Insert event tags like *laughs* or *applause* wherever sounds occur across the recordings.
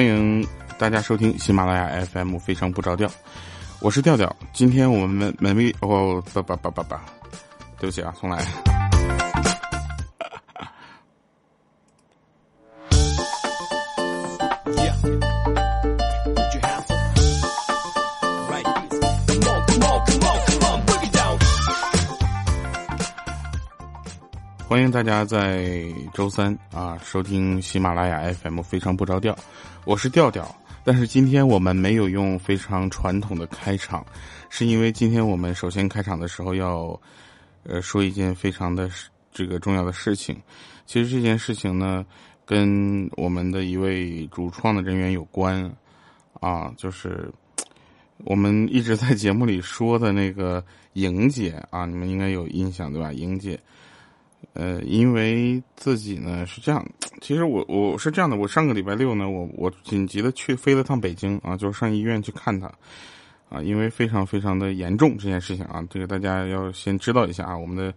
欢迎大家收听喜马拉雅 FM《非常不着调》，我是调调。今天我们门卫哦，不不不不不，对不起啊，重来。欢迎大家在周三啊收听喜马拉雅 FM 非常不着调，我是调调。但是今天我们没有用非常传统的开场，是因为今天我们首先开场的时候要，呃说一件非常的这个重要的事情。其实这件事情呢，跟我们的一位主创的人员有关，啊，就是我们一直在节目里说的那个莹姐啊，你们应该有印象对吧？莹姐。呃，因为自己呢是这样，其实我我是这样的，我上个礼拜六呢，我我紧急的去飞了趟北京啊，就是上医院去看他，啊，因为非常非常的严重这件事情啊，这个大家要先知道一下啊，我们的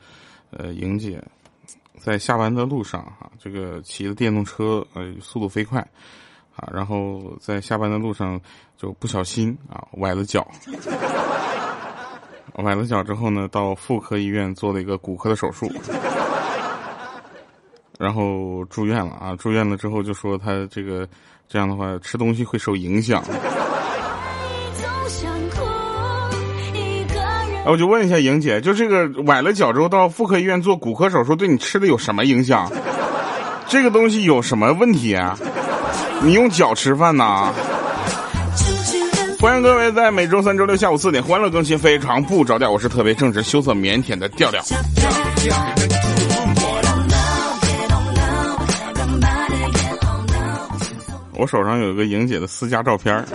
呃莹姐在下班的路上哈，这个骑着电动车呃速度飞快啊，然后在下班的路上就不小心啊崴了脚，崴了脚之后呢，到妇科医院做了一个骨科的手术。然后住院了啊！住院了之后就说他这个这样的话吃东西会受影响。哎，我就问一下莹姐，就这个崴了脚之后到妇科医院做骨科手术，对你吃的有什么影响？这个东西有什么问题啊？你用脚吃饭呐？欢迎各位在每周三、周六下午四点欢乐更新，非常不着调。我是特别正直、羞涩、腼腆的调调。我手上有一个莹姐的私家照片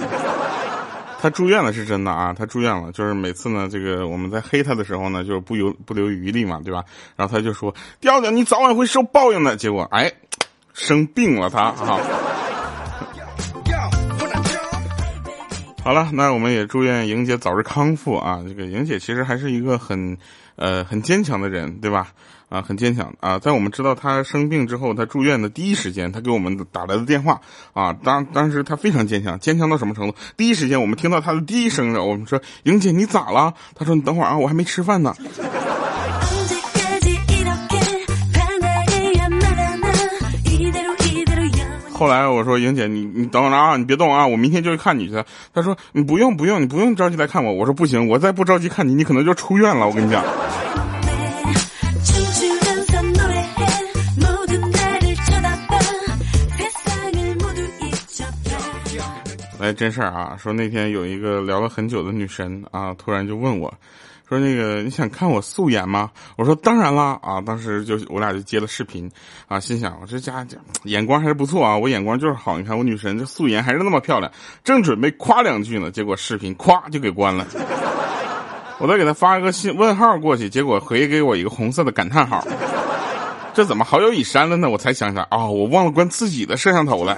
她住院了是真的啊，她住院了，就是每次呢，这个我们在黑她的时候呢，就是不留不留余力嘛，对吧？然后她就说：“调调，你早晚会受报应的。”结果哎，生病了她啊。好了，那我们也祝愿莹姐早日康复啊！这个莹姐其实还是一个很，呃，很坚强的人，对吧？啊，很坚强啊！在我们知道她生病之后，她住院的第一时间，她给我们打来的电话啊，当当时她非常坚强，坚强到什么程度？第一时间我们听到她的第一声我们说：“莹姐，你咋了？”她说：“你等会儿啊，我还没吃饭呢。”后来我说：“莹姐，你你等会儿啊，你别动啊，我明天就去看你去。”她说：“你不用不用，你不用着急来看我。”我说：“不行，我再不着急看你，你可能就出院了。”我跟你讲。来真事儿啊！说那天有一个聊了很久的女神啊，突然就问我，说那个你想看我素颜吗？我说当然啦啊！当时就我俩就接了视频啊，心想我这家眼光还是不错啊，我眼光就是好。你看我女神这素颜还是那么漂亮，正准备夸两句呢，结果视频咵就给关了。我再给她发一个信问号过去，结果回给我一个红色的感叹号。这怎么好友已删了呢？我才想起来啊，我忘了关自己的摄像头了。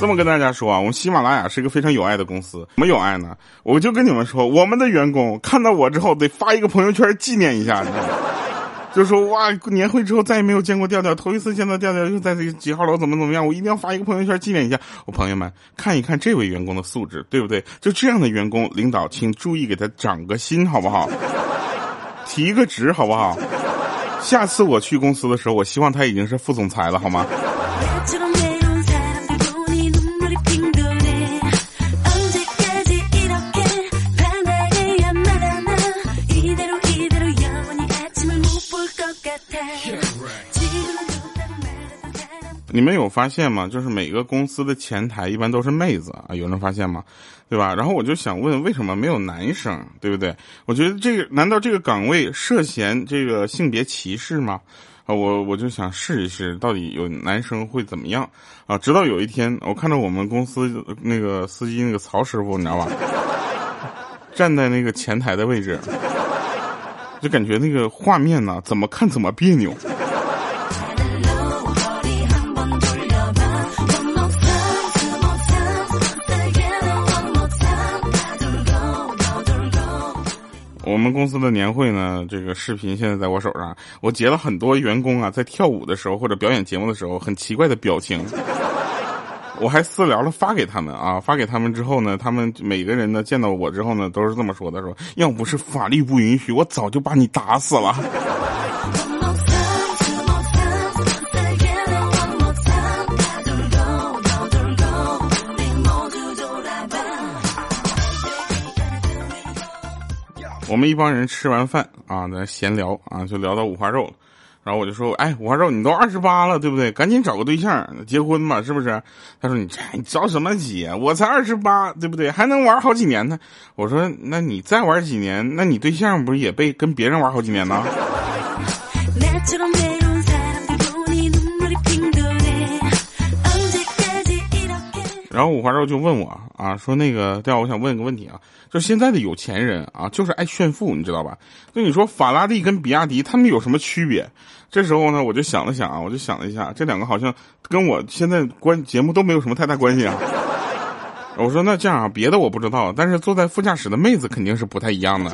这么跟大家说啊，我们喜马拉雅是一个非常有爱的公司。怎么有爱呢？我就跟你们说，我们的员工看到我之后得发一个朋友圈纪念一下，就说哇，年会之后再也没有见过调调，头一次见到调调又在这几号楼怎么怎么样，我一定要发一个朋友圈纪念一下。我朋友们看一看这位员工的素质，对不对？就这样的员工，领导请注意给他长个心，好不好？提个职，好不好？下次我去公司的时候，我希望他已经是副总裁了，好吗？你们有发现吗？就是每个公司的前台一般都是妹子啊，有人发现吗？对吧？然后我就想问，为什么没有男生？对不对？我觉得这个难道这个岗位涉嫌这个性别歧视吗？啊，我我就想试一试，到底有男生会怎么样啊？直到有一天，我看到我们公司那个司机那个曹师傅，你知道吧？站在那个前台的位置，就感觉那个画面呢，怎么看怎么别扭。我们公司的年会呢，这个视频现在在我手上，我截了很多员工啊在跳舞的时候或者表演节目的时候很奇怪的表情，*laughs* 我还私聊了发给他们啊，发给他们之后呢，他们每个人呢见到我之后呢都是这么说的，说要不是法律不允许，我早就把你打死了。我们一帮人吃完饭啊，在闲聊啊，就聊到五花肉了。然后我就说：“哎，五花肉，你都二十八了，对不对？赶紧找个对象结婚吧，是不是？”他说：“你你着什么急啊？我才二十八，对不对？还能玩好几年呢。”我说：“那你再玩几年，那你对象不是也被跟别人玩好几年呢？” *laughs* 然后五花肉就问我啊，说那个对啊，我想问个问题啊，就现在的有钱人啊，就是爱炫富，你知道吧？就你说法拉利跟比亚迪，他们有什么区别？这时候呢，我就想了想啊，我就想了一下，这两个好像跟我现在关节目都没有什么太大关系啊。我说那这样啊，别的我不知道，但是坐在副驾驶的妹子肯定是不太一样的。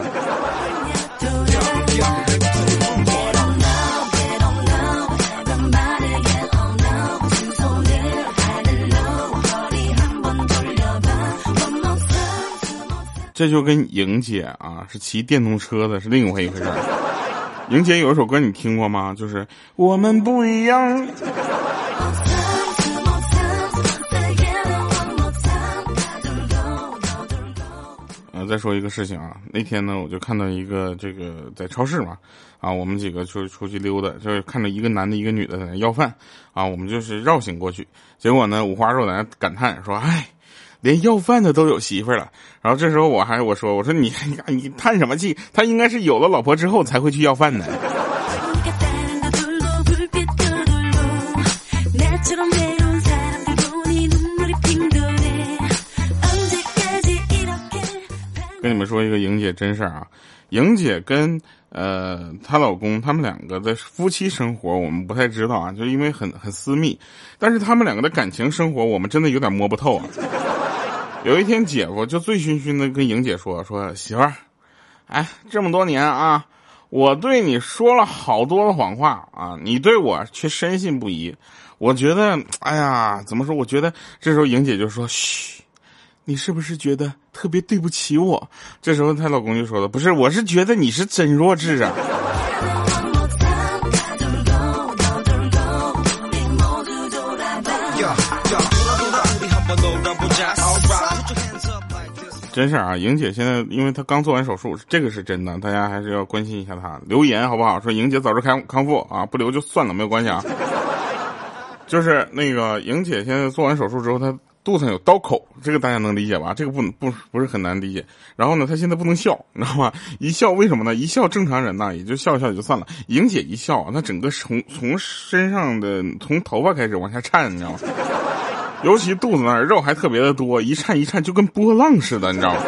这就跟莹姐啊是骑电动车的，是另外一回事。莹姐有一首歌你听过吗？就是我们不一样。呃，再说一个事情啊，那天呢我就看到一个这个在超市嘛，啊，我们几个就出去溜达，就是看到一个男的，一个女的在那要饭，啊，我们就是绕行过去，结果呢五花肉在那感叹说，哎。连要饭的都有媳妇了，然后这时候我还我说我说你你叹什么气？他应该是有了老婆之后才会去要饭的。跟你们说一个莹姐真事儿啊，莹姐跟呃她老公他们两个的夫妻生活我们不太知道啊，就因为很很私密，但是他们两个的感情生活我们真的有点摸不透啊。有一天，姐夫就醉醺醺的跟莹姐说：“说媳妇儿，哎，这么多年啊，我对你说了好多的谎话啊，你对我却深信不疑。我觉得，哎呀，怎么说？我觉得这时候莹姐就说：‘嘘，你是不是觉得特别对不起我？’这时候她老公就说了：‘不是，我是觉得你是真弱智啊。’”真事儿啊，莹姐现在因为她刚做完手术，这个是真的，大家还是要关心一下她。留言好不好？说莹姐早日康康复啊，不留就算了，没有关系啊。就是那个莹姐现在做完手术之后，她肚子上有刀口，这个大家能理解吧？这个不不不是很难理解。然后呢，她现在不能笑，你知道吗？一笑为什么呢？一笑正常人呢，也就笑笑也就算了。莹姐一笑，那整个从从身上的从头发开始往下颤，你知道吗？尤其肚子那儿肉还特别的多，一颤一颤就跟波浪似的，你知道吗？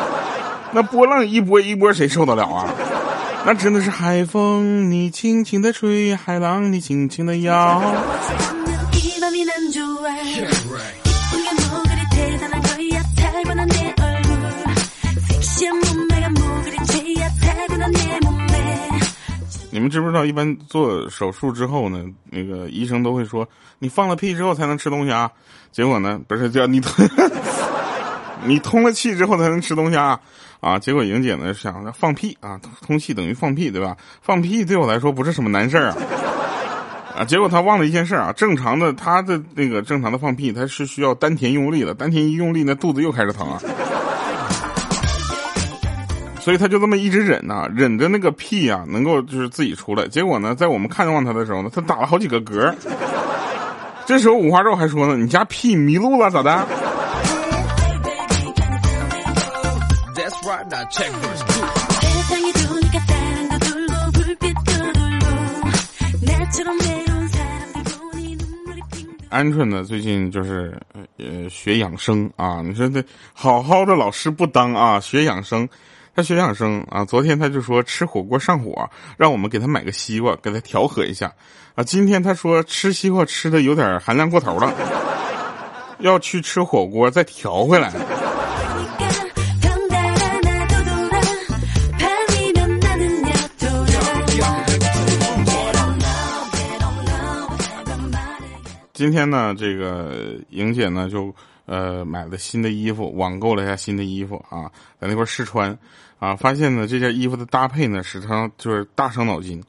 那波浪一波一波，谁受得了啊？那真的是海风你轻轻的吹，海浪你轻轻的摇。你们知不知道，一般做手术之后呢，那个医生都会说，你放了屁之后才能吃东西啊。结果呢，不是叫你通，*laughs* 你通了气之后才能吃东西啊。啊，结果莹姐呢想着放屁啊，通气等于放屁，对吧？放屁对我来说不是什么难事儿啊。啊，结果她忘了一件事儿啊，正常的她的那个正常的放屁，她是需要丹田用力的，丹田一用力，那肚子又开始疼啊。所以他就这么一直忍呐，忍着那个屁啊，能够就是自己出来。结果呢，在我们看望他的时候呢，他打了好几个嗝。这时候五花肉还说呢：“你家屁迷路了咋的？”鹌鹑呢，最近就是呃学养生啊。你说这好好的老师不当啊，学养生。他学养生啊昨天他就说吃火锅上火让我们给他买个西瓜给他调和一下。啊今天他说吃西瓜吃的有点含量过头了要去吃火锅再调回来。今天呢这个莹姐呢就呃买了新的衣服网购了一下新的衣服啊在那块试穿啊，发现呢这件衣服的搭配呢，使她就是大伤脑筋。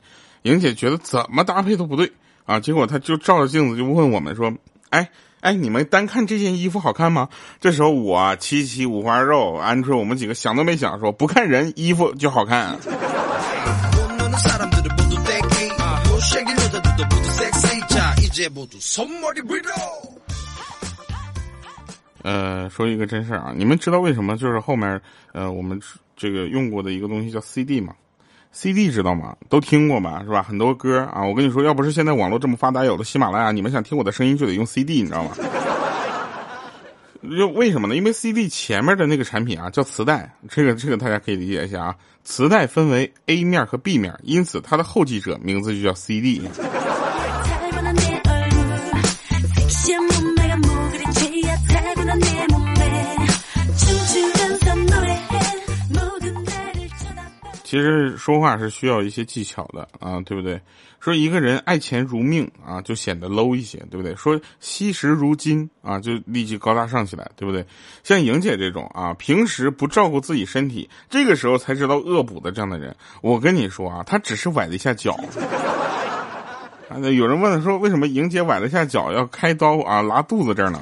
莹姐觉得怎么搭配都不对啊，结果她就照着镜子就问我们说：“哎哎，你们单看这件衣服好看吗？”这时候我七七五花肉鹌鹑，我们几个想都没想说不看人衣服就好看。呃，说一个真事儿啊，你们知道为什么就是后面呃我们这个用过的一个东西叫 CD 嘛？CD 知道吗？都听过吧，是吧？很多歌啊，我跟你说，要不是现在网络这么发达，有了喜马拉雅，你们想听我的声音就得用 CD，你知道吗？*laughs* 就为什么呢？因为 CD 前面的那个产品啊叫磁带，这个这个大家可以理解一下啊。磁带分为 A 面和 B 面，因此它的后继者名字就叫 CD。其实说话是需要一些技巧的啊，对不对？说一个人爱钱如命啊，就显得 low 一些，对不对？说惜时如金啊，就立即高大上起来，对不对？像莹姐这种啊，平时不照顾自己身体，这个时候才知道恶补的这样的人，我跟你说啊，他只是崴了一下脚。*laughs* 啊，有人问说，为什么莹姐崴了一下脚要开刀啊，拉肚子这儿呢？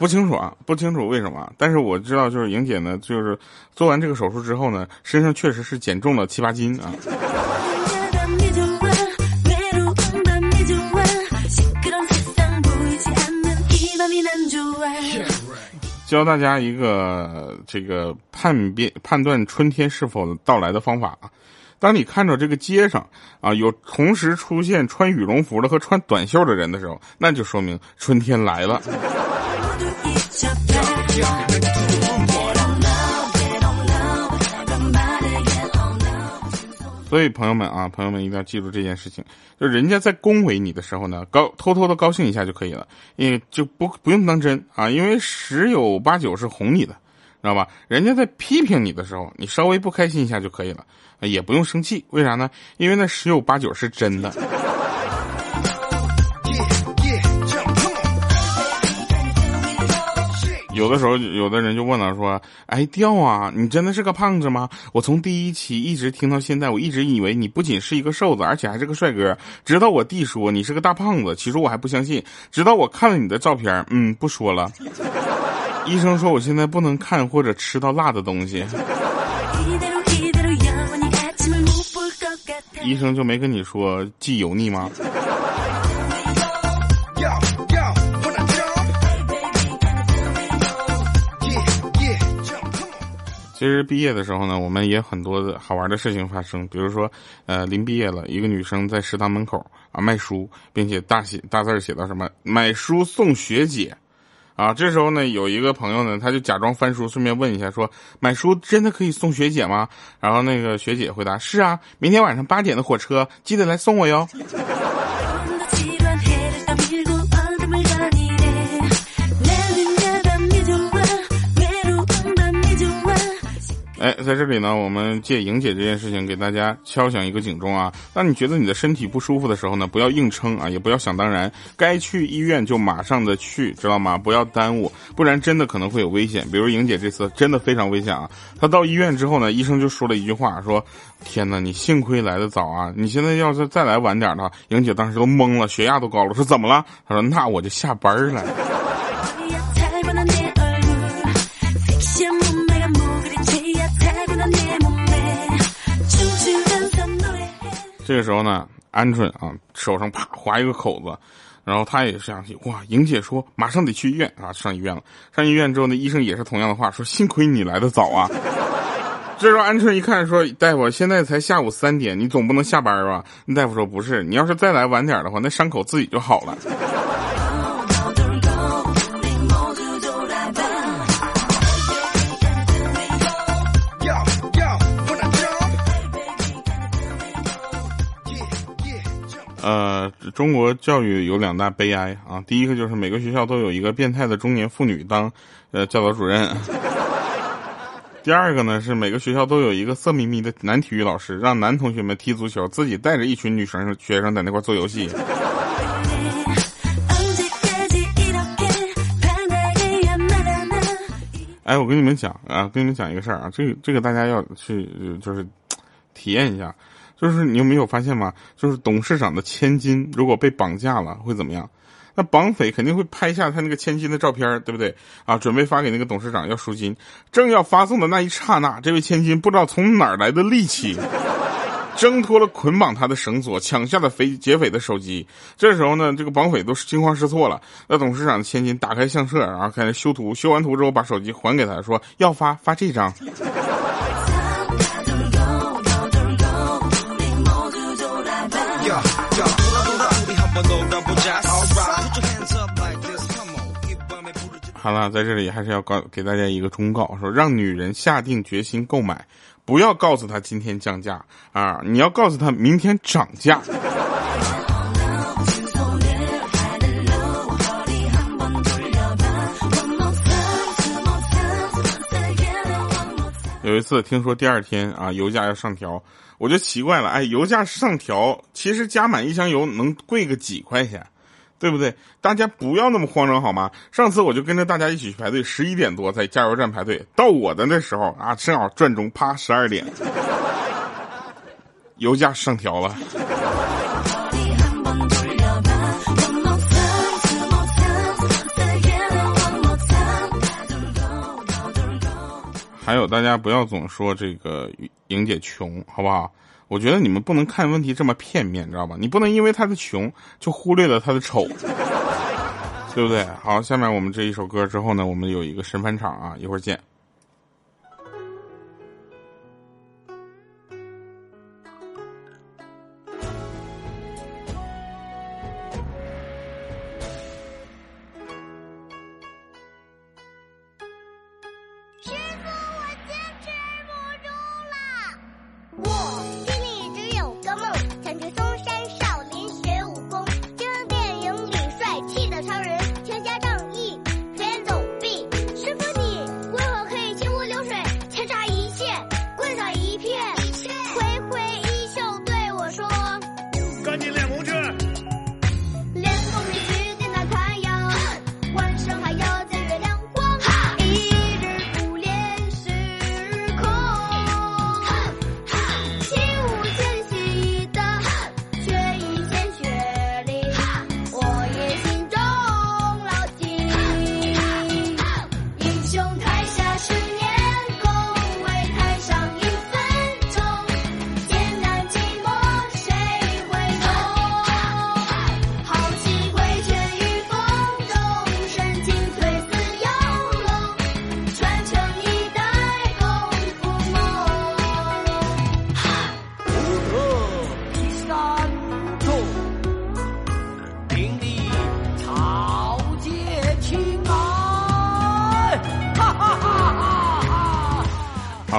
不清楚啊，不清楚为什么，但是我知道，就是莹姐呢，就是做完这个手术之后呢，身上确实是减重了七八斤啊。教大家一个这个判别判断春天是否到来的方法啊，当你看着这个街上啊有同时出现穿羽绒服的和穿短袖的人的时候，那就说明春天来了。所以朋友们啊，朋友们一定要记住这件事情，就人家在恭维你的时候呢，高偷偷的高兴一下就可以了，因为就不不用当真啊，因为十有八九是哄你的，知道吧？人家在批评你的时候，你稍微不开心一下就可以了，也不用生气，为啥呢？因为那十有八九是真的。有的时候，有的人就问了，说：“哎，掉啊，你真的是个胖子吗？我从第一期一直听到现在，我一直以为你不仅是一个瘦子，而且还是个帅哥。直到我弟说你是个大胖子，起初我还不相信。直到我看了你的照片，嗯，不说了。医生说我现在不能看或者吃到辣的东西。医生就没跟你说忌油腻吗？”其实毕业的时候呢，我们也很多的好玩的事情发生。比如说，呃，临毕业了，一个女生在食堂门口啊卖书，并且大写大字写到什么“买书送学姐”，啊，这时候呢，有一个朋友呢，他就假装翻书，顺便问一下，说：“买书真的可以送学姐吗？”然后那个学姐回答：“是啊，明天晚上八点的火车，记得来送我哟。”在这里呢，我们借莹姐这件事情给大家敲响一个警钟啊！当你觉得你的身体不舒服的时候呢，不要硬撑啊，也不要想当然，该去医院就马上的去，知道吗？不要耽误，不然真的可能会有危险。比如莹姐这次真的非常危险啊！她到医院之后呢，医生就说了一句话，说：“天哪，你幸亏来的早啊！你现在要是再来晚点的话，莹姐当时都懵了，血压都高了，说怎么了？她说那我就下班了。”这个时候呢，鹌鹑啊，手上啪划一个口子，然后他也想起哇，莹姐说马上得去医院啊，上医院了。上医院之后呢，医生也是同样的话说，幸亏你来的早啊。这时候鹌鹑一看说，大夫现在才下午三点，你总不能下班吧？大夫说不是，你要是再来晚点的话，那伤口自己就好了。呃，中国教育有两大悲哀啊，第一个就是每个学校都有一个变态的中年妇女当，呃，教导主任。*laughs* 第二个呢是每个学校都有一个色眯眯的男体育老师，让男同学们踢足球，自己带着一群女生学生在那块做游戏。哎，我跟你们讲啊，跟你们讲一个事儿啊，这个这个大家要去就是体验一下。就是你有没有发现吗？就是董事长的千金如果被绑架了会怎么样？那绑匪肯定会拍下他那个千金的照片，对不对？啊，准备发给那个董事长要赎金，正要发送的那一刹那，这位千金不知道从哪儿来的力气。挣脱了捆绑他的绳索，抢下了匪劫匪的手机。这时候呢，这个绑匪都是惊慌失措了。那董事长的千金打开相册，然后开始修图。修完图之后，把手机还给他，说要发发这张。好了，在这里还是要告给大家一个忠告，说让女人下定决心购买。不要告诉他今天降价啊！你要告诉他明天涨价。有一次听说第二天啊油价要上调，我就奇怪了，哎，油价上调，其实加满一箱油能贵个几块钱？对不对？大家不要那么慌张好吗？上次我就跟着大家一起去排队，十一点多在加油站排队，到我的那时候啊，正好转钟，啪，十二点，*laughs* 油价上调了。还有，大家不要总说这个莹姐穷，好不好？我觉得你们不能看问题这么片面，你知道吧？你不能因为他的穷就忽略了他的丑，对不对？好，下面我们这一首歌之后呢，我们有一个神返场啊，一会儿见。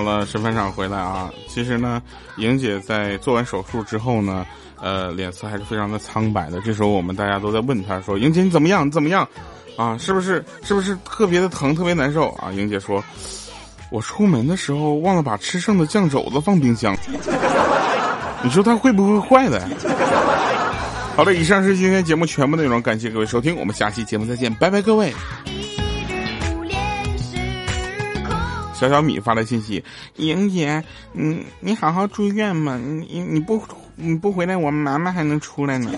好了，审判长回来啊！其实呢，莹姐在做完手术之后呢，呃，脸色还是非常的苍白的。这时候我们大家都在问她说：“莹姐你怎么样？你怎么样？啊，是不是是不是特别的疼，特别难受啊？”莹姐说：“我出门的时候忘了把吃剩的酱肘子放冰箱，你说它会不会坏的？”好了，以上是今天节目全部内容，感谢各位收听，我们下期节目再见，拜拜，各位。小小米发来信息：“莹姐，你你好好住院嘛，你你不你不回来，我妈妈还能出来呢。”